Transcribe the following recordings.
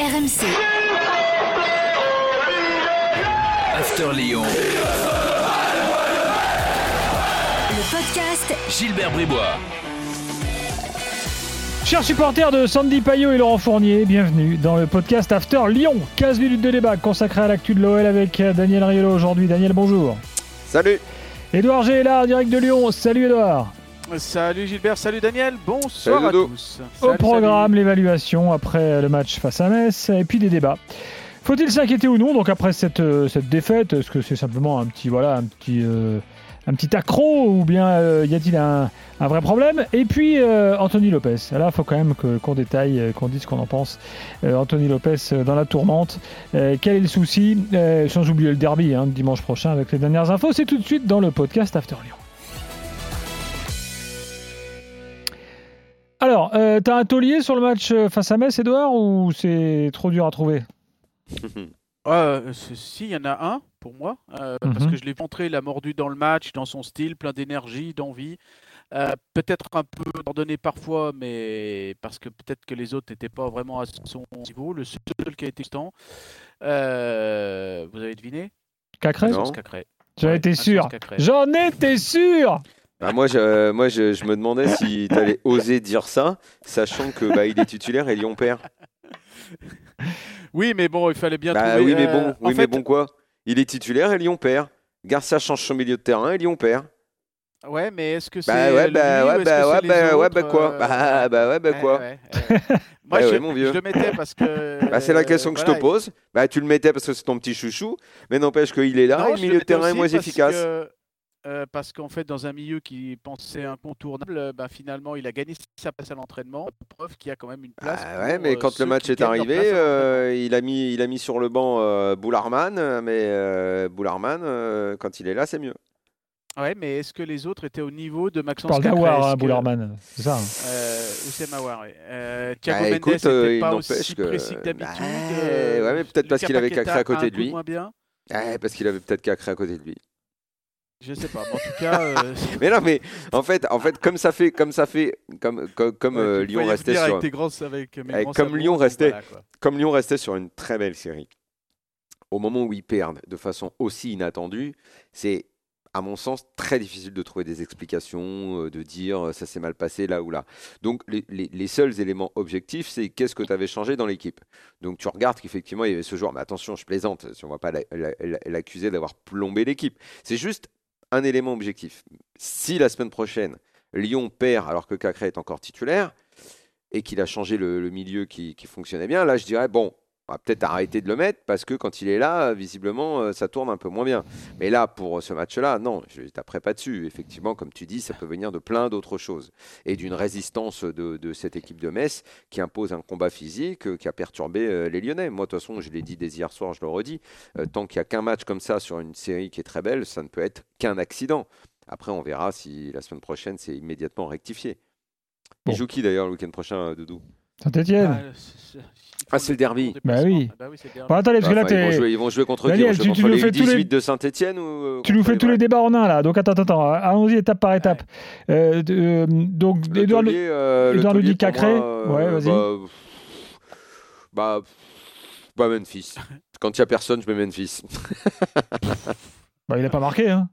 RMC. After Lyon. Le podcast Gilbert Bribois. Chers supporters de Sandy Payot et Laurent Fournier, bienvenue dans le podcast After Lyon. 15 minutes de débat consacré à l'actu de l'OL avec Daniel Riolo aujourd'hui. Daniel, bonjour. Salut Edouard G est là, en direct de Lyon. Salut Edouard. Salut Gilbert, salut Daniel, bonsoir Salut à tous. Au Salut, programme, l'évaluation après le match face à Metz et puis des débats. Faut-il s'inquiéter ou non donc après cette, euh, cette défaite Est-ce que c'est simplement un petit voilà un petit euh, un petit accro ou bien euh, y a-t-il un, un vrai problème? Et puis euh, Anthony Lopez. Là, il faut quand même que- qu'on détaille, qu'on dise ce qu'on en pense. Euh, Anthony Lopez dans la tourmente. Euh, quel est le souci? Euh, Sans oublier le derby hein, dimanche prochain avec les dernières infos. C'est tout de suite dans le podcast After Lyon. Alors, euh, t'as un taulier sur le match euh, face à Metz, Edouard, ou c'est trop dur à trouver? Euh, c- si, il y en a un pour moi, euh, parce Mhm. que je l'ai montré, il a mordu dans le match, dans son style, plein d'énergie, d'envie. Peut-être un peu ordonné parfois, mais parce que peut-être que les autres n'étaient pas vraiment à son niveau. Le seul qui a été constant, vous avez deviné? Cacré? J'en étais sûr. J'en étais sûr Bah, moi, je, moi je, je me demandais si tu allais oser dire ça, sachant que bah, il est titulaire et Lyon perd. Oui, mais bon, il fallait bien Bah trouver. oui, mais euh, bon, en oui, mais fait, bon quoi Il est titulaire et Lyon perd. Garcia change son milieu de terrain et Lyon perd. Ouais, mais est-ce que c'est Bah ouais, bah ou ouais, bah ouais, bah ouais, bah quoi euh, Bah bah ouais, bah Ouais, quoi ouais. Moi, Bah je, mon vieux. je le mettais parce que. Bah c'est la question que je te pose. Bah tu le mettais parce que c'est ton petit chouchou, mais n'empêche qu'il est là et le milieu de terrain est moins efficace. Que, euh, parce qu'en fait, dans un milieu qui pensait incontournable, euh, bah, finalement, il a gagné sa place à l'entraînement. Preuve qu'il y a quand même une place. Ah ouais, pour, mais euh, quand le match est arrivé, euh, il, a mis, il a mis sur le banc euh, Boularman, mais euh, Boularman, euh, quand il est là, c'est mieux. Ouais, mais est-ce que les autres étaient au niveau de Maxence parle d'Awar, hein, Boularman. C'est ça. hein. Euh, Oussem ouais. Euh, Thiago Bah, Mendes écoute, n'était il pas n'empêche aussi que- précis que d'habitude. Bah, euh, ouais, mais peut-être parce qu'il avait Cacré à côté de lui. moins bien. Ouais, parce qu'il avait peut-être Cacré à côté de lui. Je sais pas. mais en tout cas, euh, Mais non, mais en fait, en fait, comme ça fait, comme ça fait, comme comme, comme, ouais, euh, Lyon restait sur, avec grands- avec mes avec- grands comme Lyon restait- voilà, comme Lyon restait sur une très belle série. Au moment où ils perdent de façon aussi inattendue, c'est à mon sens très difficile de trouver des explications, euh, de dire euh, ça s'est mal passé là ou là. Donc les, les- les seuls éléments objectifs, c'est qu'est-ce que tu avais changé dans l'équipe. Donc tu regardes qu'effectivement il y avait ce joueur, mais attention, je plaisante, si on ne va pas la- la- la- l'accuser d'avoir plombé l'équipe. C'est juste un élément objectif. Si la semaine prochaine, Lyon perd alors que Cacré est encore titulaire et qu'il a changé le, milieu qui, fonctionnait bien, là je dirais, bon, on va peut-être arrêter de le mettre parce que quand il est là, visiblement, euh, ça tourne un peu moins bien. Mais là, pour ce match-là, non, je ne taperai pas dessus. Effectivement, comme tu dis, ça peut venir de plein d'autres choses. Et d'une résistance de, de cette équipe de Metz qui impose un combat physique euh, qui a perturbé euh, les Lyonnais. Moi, de toute façon, je l'ai dit dès hier soir, je le redis, euh, tant qu'il n'y a qu'un match comme ça sur une série qui est très belle, ça ne peut être qu'un accident. Après, on verra si la semaine prochaine, c'est immédiatement rectifié. Bon. Il joue qui d'ailleurs le week-end prochain, euh, Doudou? Saint-Etienne. Ah, c'est- ils Ah, c'est le derby. Bah oui. Ah bah oui, c'est le derby. Bon, attendez, parce que là, Enfin, ils, vont t'es- jouer, ils vont jouer contre qui Daniel, Ils vont tu- jouer tu contre nous les fais tous les- 18 de Saint-Etienne ou euh, Tu nous fais tous les débats en un là, donc attends, attends, attends, allons-y étape par étape. Euh, de- euh, donc, Le Edouard, taulier, euh, le Edouard taulier, pour Cacré. moi, euh, Ouais, vas-y. Bah, bah, bah, Memphis. Quand il n'y a personne, je mets Memphis. bah, il a pas marqué. Hein.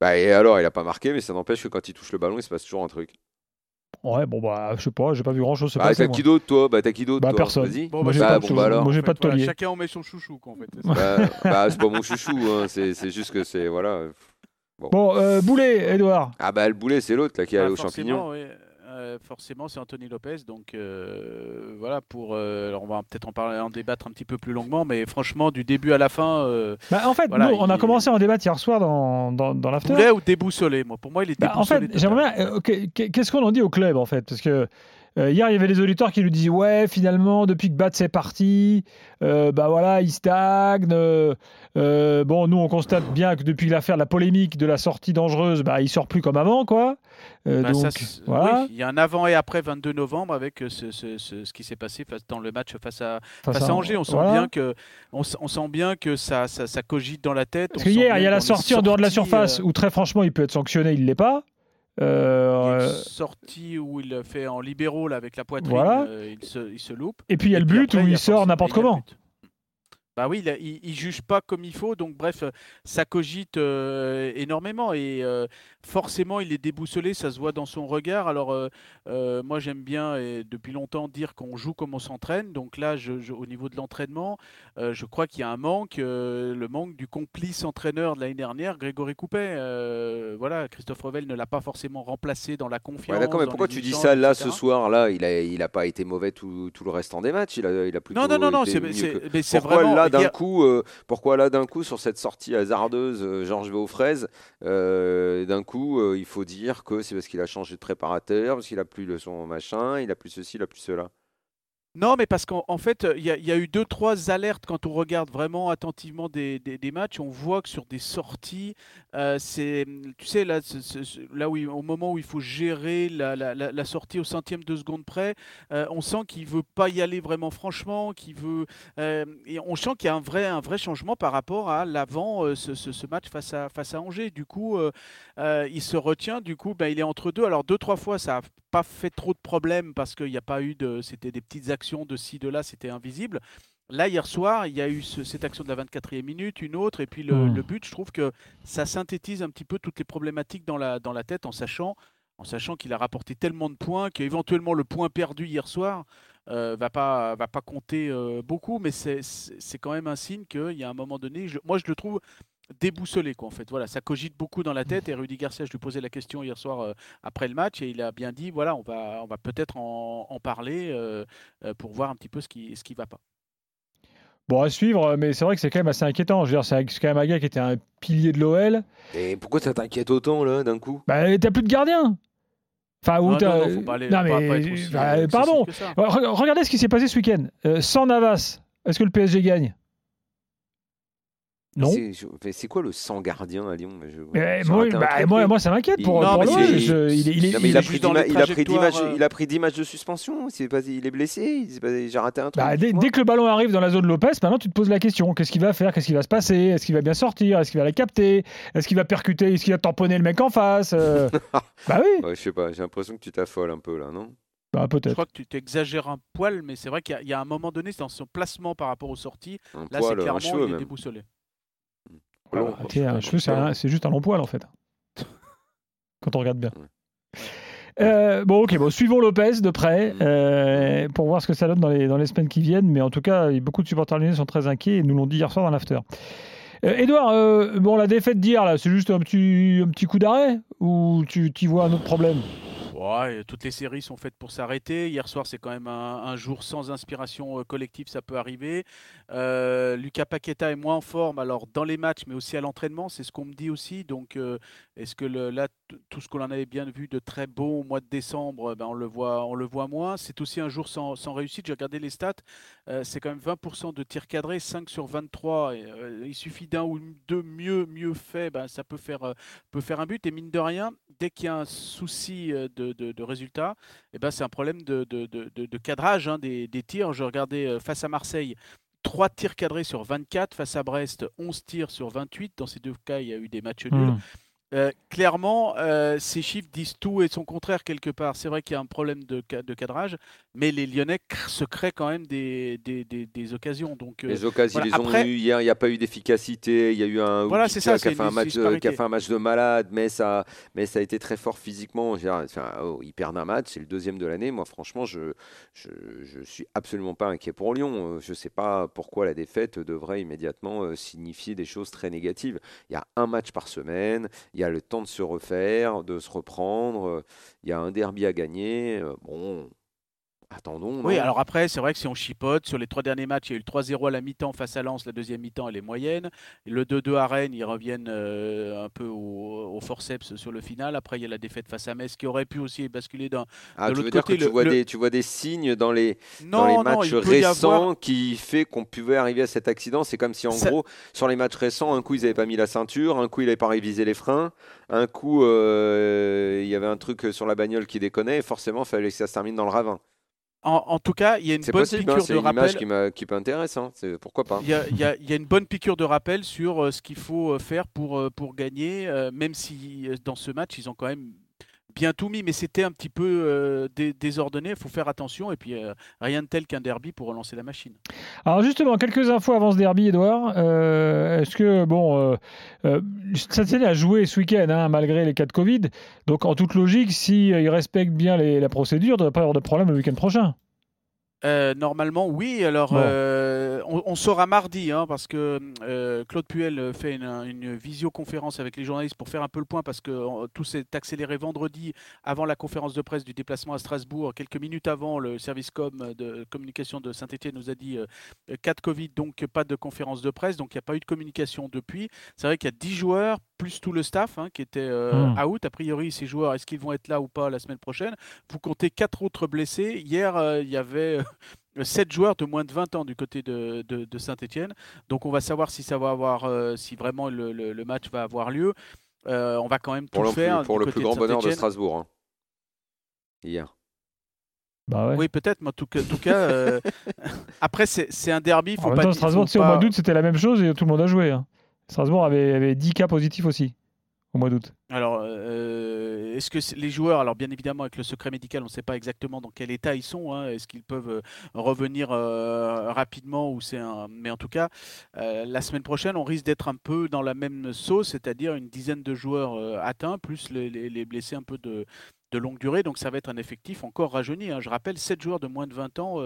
Bah, et alors, il n'a pas marqué, mais ça n'empêche que quand il touche le ballon, il se passe toujours un truc. Ouais, bon, bah, je sais pas, j'ai pas vu grand chose se Bah, passer. t'as qui d'autre, toi? Bah, t'as qui d'autre Bah, toi? personne. Vas-y. Bon, Moi, j'ai bah, pas bah, de bon, bah, alors. Moi, j'ai En pas de voilà. Chacun on met son chouchou, quoi, en fait. Bah, bah, c'est pas mon chouchou. hein, C'est c'est juste que c'est. Voilà. Bon, euh, Boulet, Edouard. Ah, bah, le boulet, c'est l'autre là qui est Bah, allé au forcément, champignon. oui. Euh, forcément, c'est Anthony Lopez. Donc euh, voilà, pour. euh, alors on va peut-être en parler, en débattre un petit peu plus longuement, mais franchement, du début à la fin, Bah, en fait, Voilà, nous, on a il- commencé en débat hier soir dans, dans, dans l'after. boulet ou déboussolé. Moi, pour moi, il est Bah, en déboussolé. fait, j'aimerais bien. Qu'est-ce qu'on en dit au club, en fait? Parce que euh, hier, il y avait des auditeurs qui nous disaient Ouais, finalement, depuis que Bat c'est parti, euh, bah voilà, il stagne. euh, bon, nous, on constate bien que depuis l'affaire de la polémique de la sortie dangereuse, bah, il sort plus comme avant, quoi. Bah, donc, voilà. oui, il y a un avant et après 22 novembre avec ce, ce- ce- ce qui s'est passé dans le match face à, Face face à Angers. On sent voilà. bien que on, sent bien que ça, ça, ça cogite dans la tête. Parce On que sent hier, bien il y a la sortie en dehors de la surface où très franchement, il peut être sanctionné, il l'est pas. Il y a Euh, une sortie où il fait en libéraux là, avec la poitrine, Voilà. euh, il, se, il se loupe. et puis il y a le but après, où il sort n'importe comment. Bah oui, il, il juge pas comme il faut, donc bref, euh, ça cogite euh, énormément et euh, forcément il est déboussolé, ça se voit dans son regard. Alors euh, euh, moi j'aime bien et depuis longtemps dire qu'on joue comme on s'entraîne, donc là je- je- au niveau de l'entraînement, euh, je crois qu'il y a un manque, le manque du complice entraîneur de l'année dernière, Grégory Coupet. Voilà, Christophe Revel ne l'a pas forcément remplacé dans la confiance. Ouais, D'accord, mais pourquoi tu dis ça là etc. ce soir là Il a, il a pas été mauvais tout, tout le restant des matchs. Il a, il a plutôt Non, non, non, non, c'est que- Pourquoi vraiment. là d'un coup, pourquoi là d'un coup sur cette sortie hasardeuse, Georges Véaufraise, euh, d'un coup euh, il faut dire que c'est parce qu'il a changé de préparateur, parce qu'il a plus le son machin, il a plus ceci, il a plus cela. Non, mais parce qu'en en fait, il y, a- eu deux, trois alertes quand on regarde vraiment attentivement des, des- matchs. On voit que sur des sorties, euh, c'est, tu sais, là, où, au moment où il faut gérer la, sortie au centième de seconde près, euh, on sent qu'il veut pas y aller vraiment franchement, qu'il veut, euh, et on sent qu'il y a un vrai, changement par rapport à l'avant ce, match face à, face à Angers. Du coup, il se retient. Du coup, ben, il est entre deux. Alors deux, trois fois, ça a pas fait trop de problèmes parce qu'il n'y a pas eu de, c'était des petites actions de ci, de là, c'était invisible. Là, hier soir, il y a eu ce- cette action de la 24e minute, une autre, et puis le, Hmm. le but, je trouve que ça synthétise un petit peu toutes les problématiques dans la, dans la tête en sachant, en sachant qu'il a rapporté tellement de points qu'éventuellement le point perdu hier soir euh, va pas va pas compter euh, beaucoup, mais c'est quand même un signe qu'il y a un moment donné, je- moi je le trouve déboussolé quoi en fait. Voilà, ça cogite beaucoup dans la tête et Rudy Garcia, je lui posais la question hier soir euh, après le match et il a bien dit voilà, on va on va peut-être en, en parler euh, euh, pour voir un petit peu ce qui ce qui va pas. Bon, à suivre, mais c'est vrai que c'est quand même assez inquiétant. Je veux dire, c'est quand même un gars qui était un pilier de l'OL. Et pourquoi ça t'inquiète autant là d'un coup? Bah, t'as plus de gardien. Enfin, où Non, t'as- non, non, faut pas aller- Non, pas- pas mais- être aussi, bah, pardon. Regardez ce qui s'est passé ce week-end. Euh, sans Navas, est-ce que le PSG gagne? Non. C'est quoi le sang gardien à Lyon? Je- j'ai moi, un bah, truc, moi, ça m'inquiète Il- pour, Non, Je- il est- il est- Non, mais il il a pris dans 10 les ma- il a pris 10 matchs, euh, il a pris 10 matchs de suspension. Pas, il est blessé. il J'ai raté un truc. Bah, dès, dis-moi. dès que le ballon arrive dans la zone Lopez, maintenant tu te poses la question qu'est-ce qu'il va faire? Qu'est-ce qui va se passer? Est-ce qu'il va bien sortir? Est-ce qu'il va la capter? Est-ce qu'il va percuter? Est-ce qu'il va tamponner le mec en face Euh, Bah oui, Ouais, je sais pas. J'ai l'impression que tu t'affoles un peu là, non? Bah, Je crois que tu t'exagères un poil, mais c'est vrai qu'il y a- il y, a un moment donné, c'est dans son placement par rapport aux sorties. Un Là, c'est un clairement, cheveu il est déboussolé. Long, Ah, quoi. tiens, un cheveu, c'est juste un long poil en fait. Quand on regarde bien. Ouais. Euh, bon, ok, bon, suivons Lopez de près Mm. euh, pour voir ce que ça donne dans les, dans les semaines qui viennent. Mais en tout cas, beaucoup de supporters lyonnais sont très inquiets et nous l'ont dit hier soir dans l'after. Euh, Edouard, euh, bon, la défaite d'hier, là, c'est juste un petit, un petit coup d'arrêt ou tu y vois un autre problème? Toutes les séries sont faites pour s'arrêter. Hier soir, c'est quand même un, jour sans inspiration euh, collective, ça peut arriver. Euh, Lucas Paqueta est moins en forme, alors dans les matchs, mais aussi à l'entraînement, c'est ce qu'on me dit aussi. Donc, euh, est-ce que le- là, tout ce qu'on en avait bien vu de très beau au mois de décembre, euh, ben, on, le voit, moins. C'est aussi un jour sans, réussite. J'ai regardé les stats, euh, c'est quand même 20% de tirs cadrés, 5 sur 23. Et, euh, il suffit d'un ou deux mieux, mieux fait, ben, ça peut faire, euh, peut faire un but. Et mine de rien, dès qu'il y a un souci de, de- résultat, eh ben, c'est un problème de, cadrage hein, des, tirs. Je regardais face à Marseille, 3 tirs cadrés sur 24. Face à Brest, 11 tirs sur 28. Dans ces deux cas, il y a eu des matchs nuls. Mm. Euh, clairement, euh, ces chiffres disent tout et son contraire quelque part. C'est vrai qu'il y a un problème de, de cadrage, mais les Lyonnais se créent quand même des, des, des- des occasions. Donc, euh, Les occasions, voilà, ils les ont après- eu hier. Il n'y a pas eu d'efficacité. Il y a eu un Voilà, c'est ça, qui a fait un match, qui a fait un match de malade, mais ça, mais ça a été très fort physiquement. Enfin, oh, ils perdent un match, c'est le deuxième de l'année. Moi, franchement, je, je, je suis absolument pas inquiet pour Lyon. Je ne sais pas pourquoi la défaite devrait immédiatement signifier des choses très négatives. Il y a un match par semaine. Il y a le temps de se refaire, de se reprendre. euh, Il y a un derby à gagner. euh, Bon, attendons. Oui, alors après, c'est vrai que si on chipote, sur les trois derniers matchs, il y a eu le 3-0 à la mi-temps face à Lens, la deuxième mi-temps, elle est moyenne. Le 2-2 à Rennes, ils reviennent euh, un peu au, au forceps sur le final. Après, il y a la défaite face à Metz qui aurait pu aussi basculer d'un. Ah, de tu l'autre dire que côté, tu le- vois, le- des, tu vois des signes dans les, Non, dans les non, matchs récents avoir. qui fait qu'on pouvait arriver à cet accident? C'est comme si en Ça- gros, sur les matchs récents, un coup ils n'avaient pas mis la ceinture, un coup ils n'avaient pas révisé les freins, un coup euh, il y avait un truc sur la bagnole qui déconnait et forcément il fallait que ça se termine dans le ravin. En, en tout cas, il y a une C'est bonne possible, hein, piqûre c'est de une image rappel. qui, m'a- qui m'intéresse. Hein, c'est- pourquoi pas Il y, a, il y a- il y a une bonne piqûre de rappel sur euh, ce qu'il faut euh, faire pour, euh, pour gagner, même si dans ce match, ils ont quand même bien tout mis, mais c'était un petit peu euh, dé- désordonné. Il faut faire attention. Et puis, euh, rien de tel qu'un derby pour relancer la machine. Alors justement, quelques infos avant ce derby, Edouard. Euh, Est-ce que, bon, Saint-Etienne a joué ce week-end, hein, malgré les cas de Covid. Donc, en toute logique, s'ils respectent bien les- la procédure, il ne devrait pas avoir de problème le week-end prochain. Normalement, oui. Alors, Bon. Euh, on, on saura mardi, hein, parce que euh, Claude Puel fait une, une visioconférence avec les journalistes pour faire un peu le point, parce que euh, tout s'est accéléré vendredi avant la conférence de presse du déplacement à Strasbourg. Quelques minutes avant, le service com de communication de Saint-Etienne nous a dit euh, cas de Covid, donc pas de conférence de presse, donc il n'y a pas eu de communication depuis. C'est vrai qu'il y a 10 joueurs, plus tout le staff, hein, qui était euh, Hmm. out. A priori, ces joueurs, est-ce qu'ils vont être là ou pas la semaine prochaine? Vous comptez quatre autres blessés. Hier, euh, il y avait... 7 joueurs de moins de 20 ans du côté de, de, de Saint-Etienne. Donc on va savoir si ça va avoir, euh, si vraiment le, le- le match va avoir lieu. Euh, on va quand même Pour, tout le plus- faire. pour du le côté plus grand bonheur de. Strasbourg. hein. Hier. Bah ouais. Oui, peut-être, mais en tout cas, en tout cas euh, après c'est c'est un derby. Faut en même pas temps, Strasbourg, faut au mois d'août, c'était la même chose et tout le monde a joué. hein. Strasbourg avait, avait 10 cas positifs aussi, au mois d'août. Alors, est-ce que les joueurs, alors bien évidemment avec le secret médical, on ne sait pas exactement dans quel état ils sont. hein. Est-ce qu'ils peuvent euh, revenir euh, rapidement ou c'est un... Mais en tout cas, euh, la semaine prochaine, on risque d'être un peu dans la même sauce, c'est-à-dire une dizaine de joueurs atteints plus les, les- les blessés un peu de longue durée, donc ça va être un effectif encore rajeuni. hein. Je rappelle, 7 joueurs de moins de 20 ans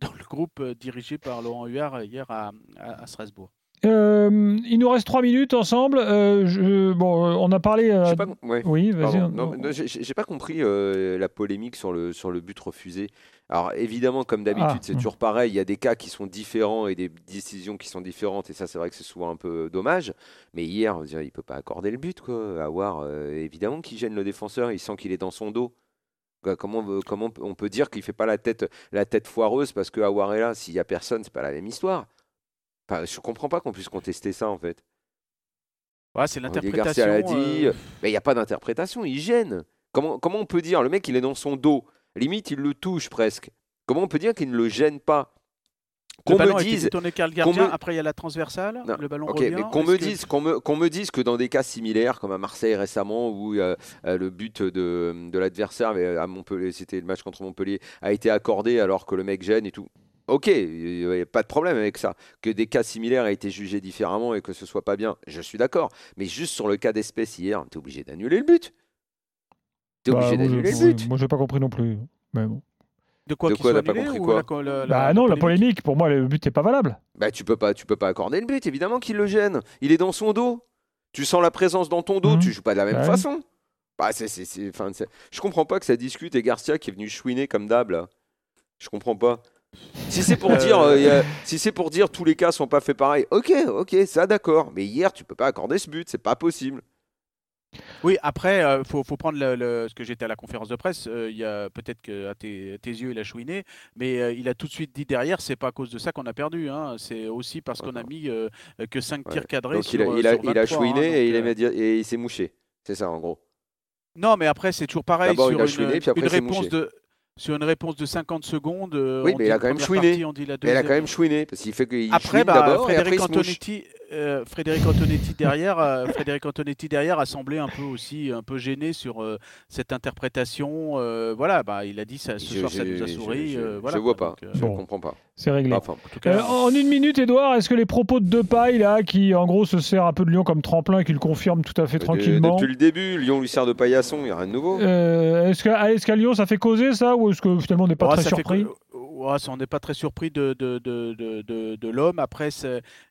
dans le groupe dirigé par Laurent Huard hier à Strasbourg. Euh, il nous reste 3 minutes ensemble. Euh, je- bon, euh, on a parlé. euh, pas, ouais. Oui, vas-y. J'ai pas compris la polémique sur le, sur le but refusé. Alors évidemment, comme d'habitude, Ah, c'est hmm. toujours pareil. Il y a des cas qui sont différents et des décisions qui sont différentes. Et ça, c'est vrai que c'est souvent un peu dommage. Mais hier, on il peut pas accorder le but. Quoi. Euh, évidemment qu'il gêne le défenseur. Il sent qu'il est dans son dos. Comment, on veut- comment on peut dire qu'il fait pas la tête, la tête foireuse parce que Awar est là? S'il y a personne, c'est pas la même histoire. Enfin, je comprends pas qu'on puisse contester ça en fait. Voilà, c'est l'interprétation. L'a dit. euh, Mais il n'y a pas d'interprétation, il gêne. Comment, comment on peut dire Le mec, il est dans son dos. Limite, il le touche presque. Comment on peut dire qu'il ne le gêne pas? Qu'on me dise. le gardien. me- Après, il y a la transversale. Non, Le ballon Ok, revient. qu'on me, que- dise, qu'on, me, dise que dans des cas similaires, comme à Marseille récemment, où euh, euh, le but de, de l'adversaire à Montpellier, c'était le match contre Montpellier, a été accordé alors que le mec gêne et tout. Ok, il n'y a pas de problème avec ça. Que des cas similaires aient été jugés différemment et que ce soit pas bien, je suis d'accord. Mais juste sur le cas d'espèce hier, tu es obligé d'annuler le but. Tu es Bah, obligé moi, d'annuler le but. Moi, j'ai pas compris non plus. Mais bon. De quoi De qu'il quoi, soit pas compris ou quoi la- la- la- bah la non, la polémique pour moi, le but n'est pas valable. Bah tu peux pas, tu peux pas accorder le but. Évidemment qu'il le gêne. Il est dans son dos. Tu sens la présence dans ton dos. Mhm. Tu joues pas de la même Bah façon. Bah c'est, c'est, c'est- enfin, c'est- je comprends pas que ça discute et Garcia qui est venu chouiner comme d'hab là. Je comprends pas. Si c'est pour Euh, dire, euh, a- si c'est pour dire tous les cas sont pas faits pareil. Ok, ok, ça d'accord. Mais hier tu peux pas accorder ce but. C'est pas possible. Oui, après, il faut, faut prendre le, le- ce que j'étais à la conférence de presse. euh, Il y a peut-être que à tes, à tes yeux, il a chouiné, mais euh, il a tout de suite dit derrière, c'est pas à cause de ça qu'on a perdu. hein, C'est aussi parce qu'on a mis euh, que 5 Ouais. tirs cadrés Donc sur, il a, euh, il a, sur il a 23, chouiné hein, et, il euh, et s'est mouché. C'est ça en gros. Non, mais après, c'est toujours pareil D'abord, sur il a une, chouiné, puis après, une réponse mouché. de sur une réponse de 50 secondes. euh, Oui, mais il a quand même chouiné. partie, on dit la Mais il a deuxième. quand même chouiné parce qu'il fait qu'il Après, chouine bah, d'abord et après. Antonetti, euh, Frédéric Antonetti derrière, euh, Frédéric Antonetti derrière a semblé un peu aussi un peu gêné sur euh, cette interprétation. euh, voilà, bah, il a dit ça, ce Je- soir ça je- nous a je- souri. je- euh, voilà, je vois pas. donc, euh, Je Bon. comprends pas. C'est réglé. Enfin, en tout cas, Euh, en une minute, Edouard, est-ce que les propos de Depay, là, qui en gros se sert un peu de Lyon comme tremplin et qui le confirme tout à fait De- tranquillement, depuis le début, Lyon lui sert de paillasson, il n'y a rien de nouveau. euh, est-ce qu'à qu'à Lyon ça fait causer ça ou est-ce que finalement on n'est pas Ouais, très surpris on n'est pas très surpris de, de, de, de, de- de l'homme. Après,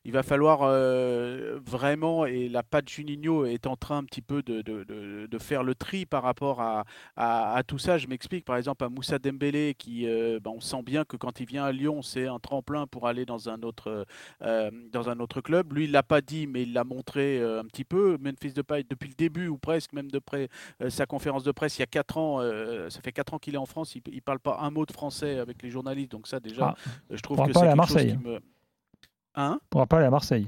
il va falloir euh, vraiment, et la patte Juninho est en train un petit peu de, de, de- de faire le tri par rapport à, à, tout ça. Je m'explique, par exemple, à Moussa Dembélé, qui, euh, ben, on sent bien que quand il vient à Lyon, c'est un tremplin pour aller dans un autre, euh, dans un autre club. Lui, il l'a pas dit, mais il l'a montré un petit peu. Memphis Depay, depuis le début, ou presque, même depuis euh, sa conférence de presse il y a 4 ans, ça fait 4 ans qu'il est en France, il ne parle pas un mot de français avec les journalistes, donc ça déjà, Ah, euh, je trouve pourra que c'est quelque chose Marseille. qui me... Hein? Pourra pas aller à Marseille.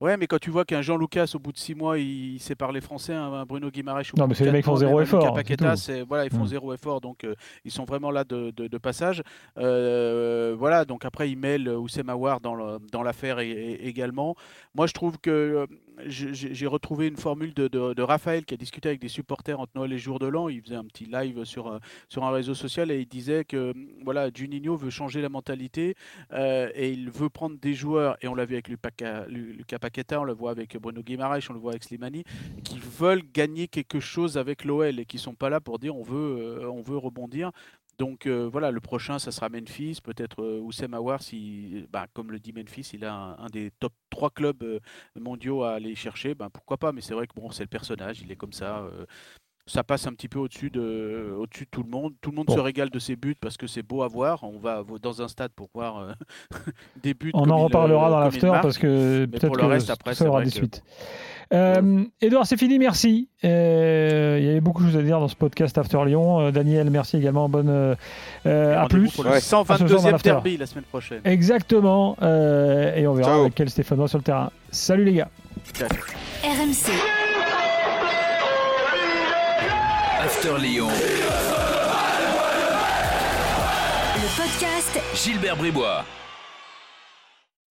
Ouais, mais quand tu vois qu'un Jean Lucas, au bout de 6 mois, il, il sait parler français, un Bruno Guimaraes, Non, mais c'est les mecs qui font zéro effort, Paqueta, c'est- voilà, ils font Mm. zéro effort, donc euh, ils sont vraiment là de, de- de passage. Euh, voilà, donc après, ils mêlent Oussem Aouar dans l'affaire et- et- également. Moi, je trouve que j'ai retrouvé une formule de, de- Raphaël qui a discuté avec des supporters entre Noël et Jour de l'An. Il faisait un petit live sur, euh, sur un réseau social et il disait que hum, voilà, Juninho veut changer la mentalité euh, et il veut prendre des joueurs, et on l'a vu avec Lupaca- Lu- Lucas Paqueta, on le voit avec Bruno Guimaraes, on le voit avec Slimani, qui veulent gagner quelque chose avec l'OL et qui sont pas là pour dire on veut, euh, on veut rebondir. Donc euh, voilà, le prochain, ça sera Memphis, peut-être euh, Oussem Aouar, si, bah, comme le dit Memphis, il a un, un des top 3 clubs euh, mondiaux à aller chercher, ben, pourquoi pas, mais c'est vrai que bon, c'est le personnage, il est comme ça. euh, ça passe un petit peu au-dessus de, au-dessus de tout le monde. Tout le monde Bon. se régale de ses buts parce que c'est beau à voir. On va dans un stade pour voir des buts. On en reparlera dans l'after parce que peut-être que reste, après, ça aura des que- suites. Euh, Edouard, c'est fini, merci. Euh, Il y avait beaucoup de choses à dire dans ce podcast After Lyon. Euh, Daniel, merci également. Bonne euh, à plus. pour le Ouais. À ce soir dans 122e l'after. derby la semaine prochaine. Exactement. euh, et on verra Ciao. avec quel Stéphanois sur le terrain. Salut les gars. RMC. After Lyon. Le podcast Gilbert Bribois.